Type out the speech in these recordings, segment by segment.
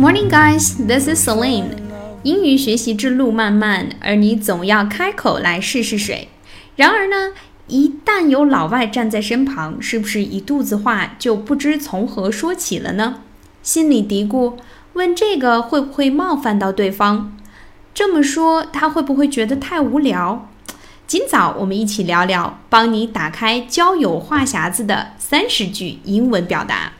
Morning, guys. This is Celine. 英语学习之路漫漫，而你总要开口来试试水。然而呢，一旦有老外站在身旁，是不是一肚子话就不知从何说起了呢？心里嘀咕：问这个会不会冒犯到对方？这么说他会不会觉得太无聊？今早我们一起聊聊，帮你打开交友话匣子的三十句英文表达。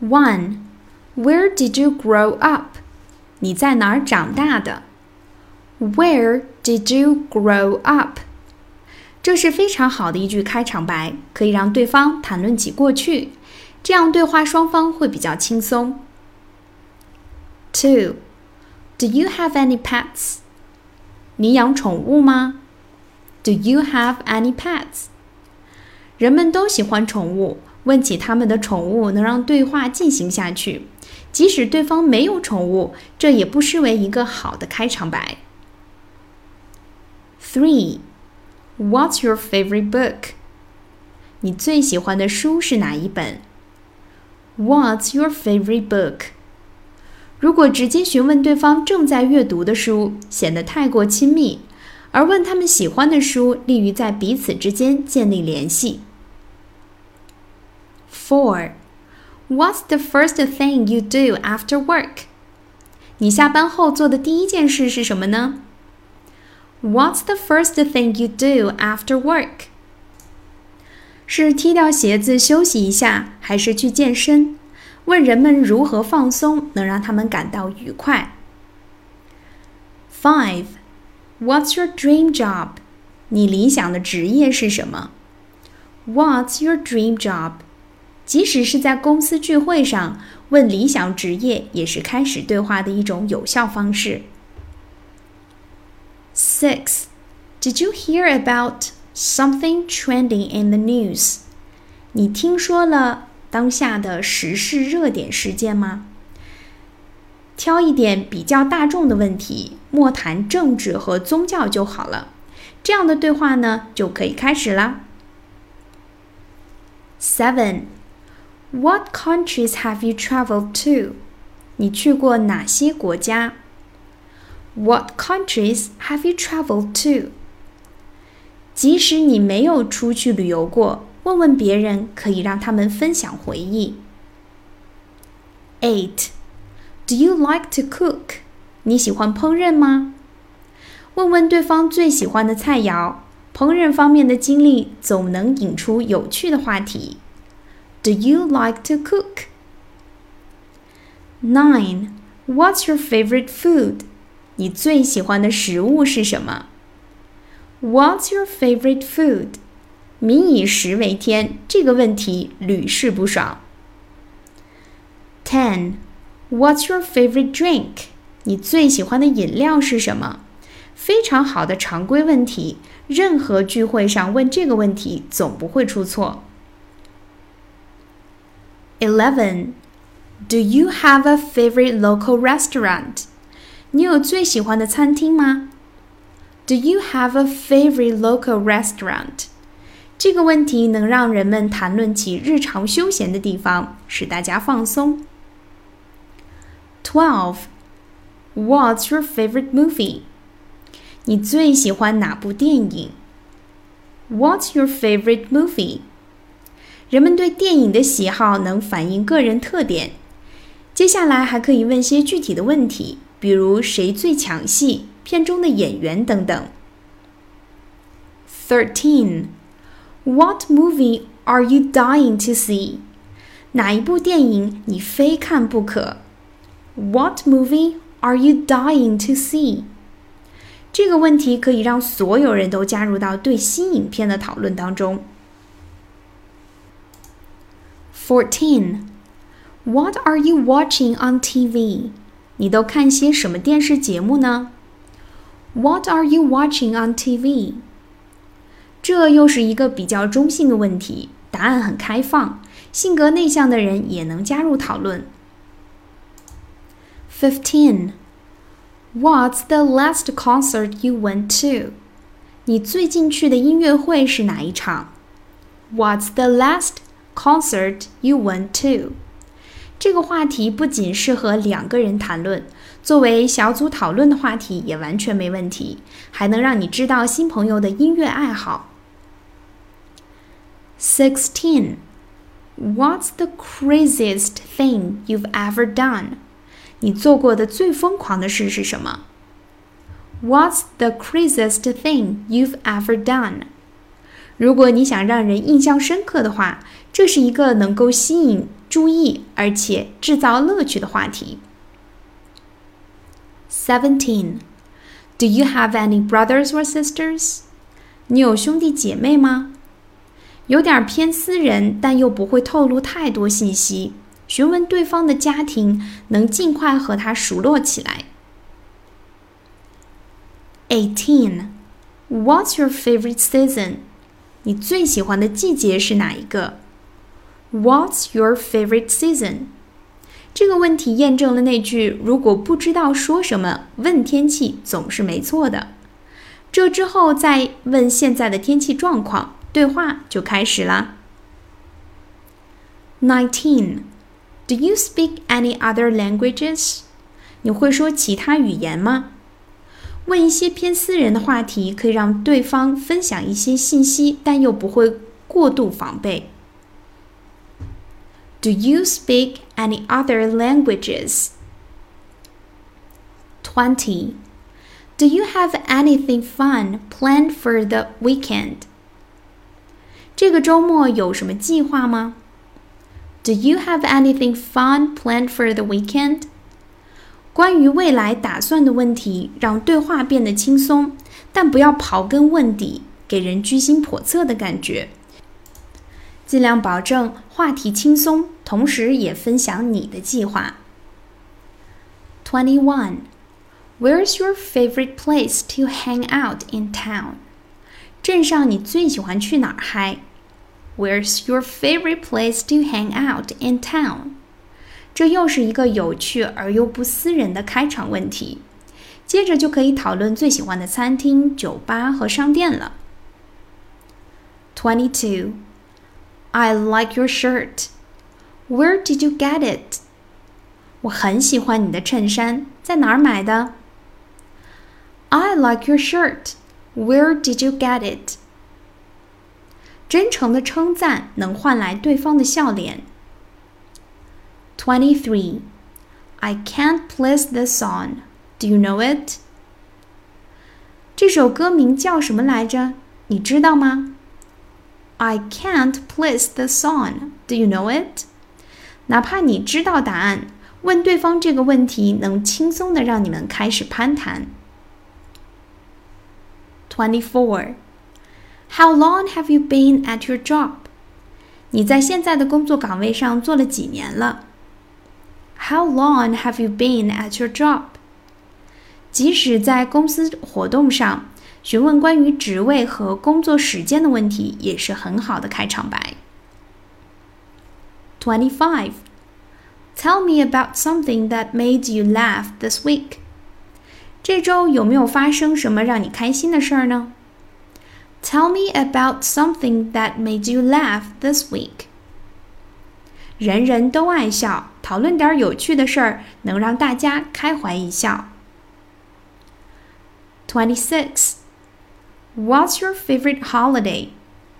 One, Where did you grow up? 你在哪儿长大的？Where did you grow up? 这是非常好的一句开场白，可以让对方谈论起过去，这样对话双方会比较轻松。Two, Do you have any pets? 你养宠物吗？Do you have any pets? 人们都喜欢宠物， 问起他们的宠物能让对话进行下去。即使对方没有宠物，这也不失为一个好的开场白。Three, What's your favorite book? 你最喜欢的书是哪一本？What's your favorite book? 如果直接询问对方正在阅读的书，显得太过亲密；而问他们喜欢的书，利于在彼此之间建立联系。Four, What's the first thing you do after work? 你下班后做的第一件事是什么呢？What's the first thing you do after work? 是踢掉鞋子休息一下，还是去健身？问人们如何放松能让他们感到愉快。Five, What's your dream job? 你理想的职业是什么？What's your dream job? 即使是在公司聚会上，问理想职业也是开始对话的一种有效方式。Six, Did you hear about something trending in the news? 你听说了当下的时事热点事件吗？挑一点比较大众的问题，莫谈政治和宗教就好了。这样的对话呢，就可以开始啦。Seven, What countries have you traveled to? 你去过哪些国家？What countries have you traveled to? 即使你没有出去旅游过。问问别人可以让他们分享回忆。Eight, Do you like to cook? 你喜欢烹饪吗？问问对方最喜欢的菜肴，烹饪方面的经历总能引出有趣的话题。 Do you like to cook? Nine, What's your favorite food? 你最喜欢的食物是什么？What's your favorite food? 民以食为天，这个问题屡试不爽。Ten, What's your favorite drink? 你最喜欢的饮料是什么？非常好的常规问题，任何聚会上问这个问题总不会出错。 Eleven, Do you have a favorite local restaurant? 你有最喜欢的餐厅吗？Do you have a favorite local restaurant? 这个问题能让人们谈论起日常休闲的地方，使大家放松。Twelve, What's your favorite movie? 你最喜欢哪部电影？What's your favorite movie? 人们对电影的喜好能反映个人特点。接下来还可以问些具体的问题，比如谁最抢戏、片中的演员等等。Thirteen. What movie are you dying to see? 哪一部电影你非看不可？What movie are you dying to see? 这个问题可以让所有人都加入到对新影片的讨论当中。Fourteen. What are you watching on TV? 你都看些什么电视节目呢？What are you watching on TV? 这又是一个比较中性的问题，答案很开放，性格内向的人也能加入讨论。Fifteen, What's the last concert you went to? 你最近去的音乐会是哪一场？What's the last concert you went to? 这个话题不仅适合两个人谈论，作为小组讨论的话题也完全没问题，还能让你知道新朋友的音乐爱好。Sixteen. What's the craziest thing you've ever done? 你做过的最疯狂的事是什么？What's the craziest thing you've ever done? 如果你想让人印象深刻的话， 这是一个能够吸引注意，而且制造乐趣的话题。Seventeen. Do you have any brothers or sisters? 你有兄弟姐妹吗？有点偏私人，但又不会透露太多信息。询问对方的家庭，能尽快和他熟络起来。Eighteen. What's your favorite season? 你最喜欢的季节是哪一个 ？What's your favorite season？这个问题验证了那句“如果不知道说什么，问天气总是没错的”。这之后再问现在的天气状况，对话就开始了。Nineteen. Do you speak any other languages？你会说其他语言吗？问一些偏私人的话题，可以让对方分享一些信息，但又不会过度防备。Do you speak any other languages? 20. Do you have anything fun planned for the weekend? 这个周末有什么计划吗？Do you have anything fun planned for the weekend? 关于未来打算的问题，让对话变得轻松，但不要刨根问底，给人居心叵测的感觉。 尽量保证话题轻松，同时也分享你的计划。Twenty one, Where's your favorite place to hang out in town? 镇上你最喜欢去哪儿嗨？Where's your favorite place to hang out in town? 这又是一个有趣而又不私人的开场问题。接着就可以讨论最喜欢的餐厅、酒吧和商店了。Twenty two. I like your shirt. Where did you get it? 我很喜欢你的衬衫，在哪儿买的？I like your shirt. Where did you get it? 真诚的称赞能换来对方的笑脸。Twenty-three. I can't place this song. Do you know it? 这首歌名叫什么来着？你知道吗 ？I can't place the song. Do you know it? 哪怕你知道答案，问对方这个问题能轻松的让你们开始攀谈。Twenty-four. How long have you been at your job? 你在现在的工作岗位上做了几年了？How long have you been at your job? 即使在公司活动上。 询问关于职位和工作时间的问题也是很好的开场白。Twenty-five. Tell me about something that made you laugh this week. 这周有没有发生什么让你开心的事儿呢？Tell me about something that made you laugh this week. 人人都爱笑，讨论点有趣的事儿，能让大家开怀一笑。Twenty-six. What's your favorite holiday?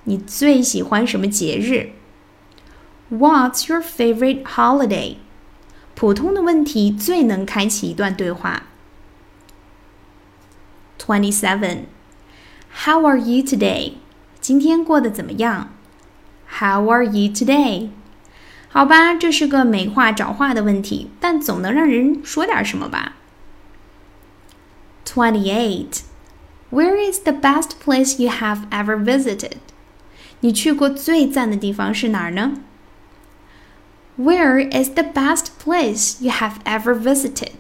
你最喜欢什么节日？What's your favorite holiday? 普通的问题最能开启一段对话。Twenty-seven. How are you today? 今天过得怎么样？How are you today? 好吧，这是个没话找话的问题，但总能让人说点什么吧。Twenty-eight. Where is the best place you have ever visited? 你去过最赞的地方是哪儿呢？Where is the best place you have ever visited?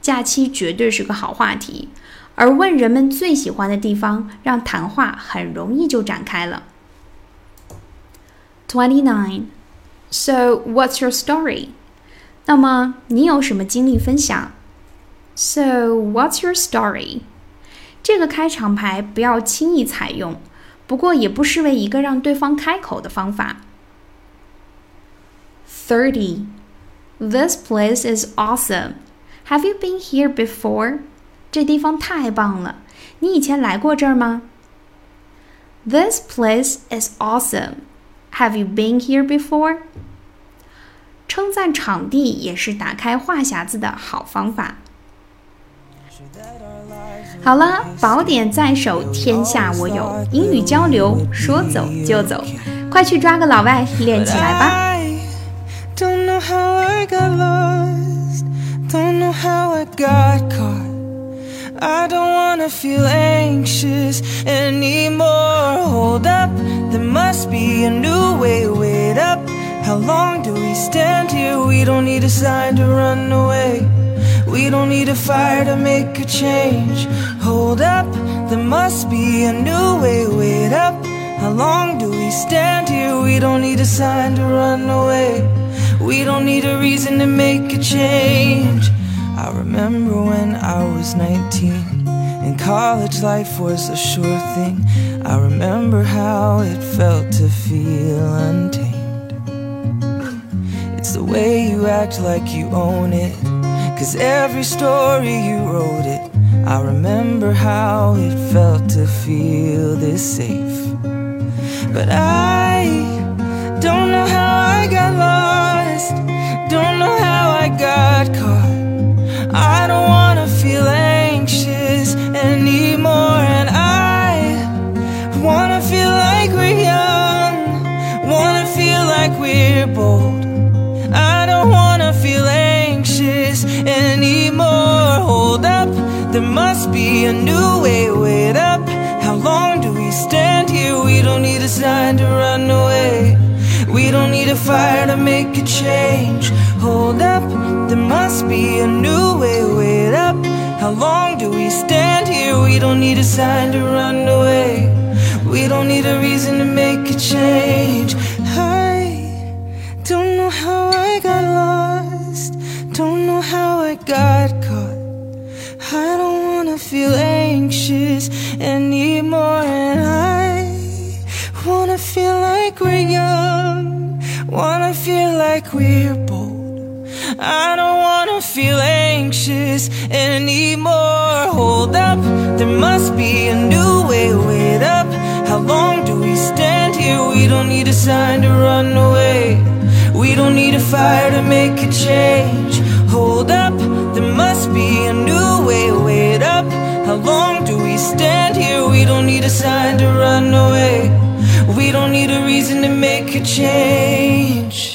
假期绝对是个好话题，而问人们最喜欢的地方，让谈话很容易就展开了。Twenty-nine. So, what's your story? 那么你有什么经历分享 So what's your story？ 这个开场白不要轻易采用，不过也不失为一个让对方开口的方法。Thirty. This place is awesome. Have you been here before? 这地方太棒了，你以前来过这儿吗？This place is awesome. Have you been here before? 称赞场地也是打开话匣子的好方法。好了，宝典在手，天下我有。英语交流，说走就走，快去抓个老外练起来吧。Don't know how I got lost. Don't know how I got caught. I don't wanna feel anxious anymore. Hold up, there must be a new way. Wait up, how long do we stand here? We don't need a sign to run away. We don't need a fire to make a change. Hold up, there must be a new way. Wait up, how long do we stand here? We don't need a sign to run away. We don't need a reason to make a change. I remember when I was 19 and college life was a sure thing. I remember how it felt to feel untamed. It's the way you act like you own it. Cause every story you wrote it, I remember how it felt to feel this safe. But I there must be a new way. Wait up, how long do we stand here? We don't need a sign to run away. We don't need a fire to make a change. Hold up, there must be a new way. Wait up, how long do we stand here? We don't need a sign to run away. We don't need a reason to make a change. I don't know how I got lost. Don't know how I got feel anxious anymore, and I wanna feel like we're young. Wanna feel like we're bold. I don't wanna feel anxious anymore. Hold up, there must be a new way. Wait up, how long do we stand here? We don't need a sign to run away. We don't need a fire to make a change. Hold up, there must be a new how long do we stand here? We don't need a sign to run away. We don't need a reason to make a change.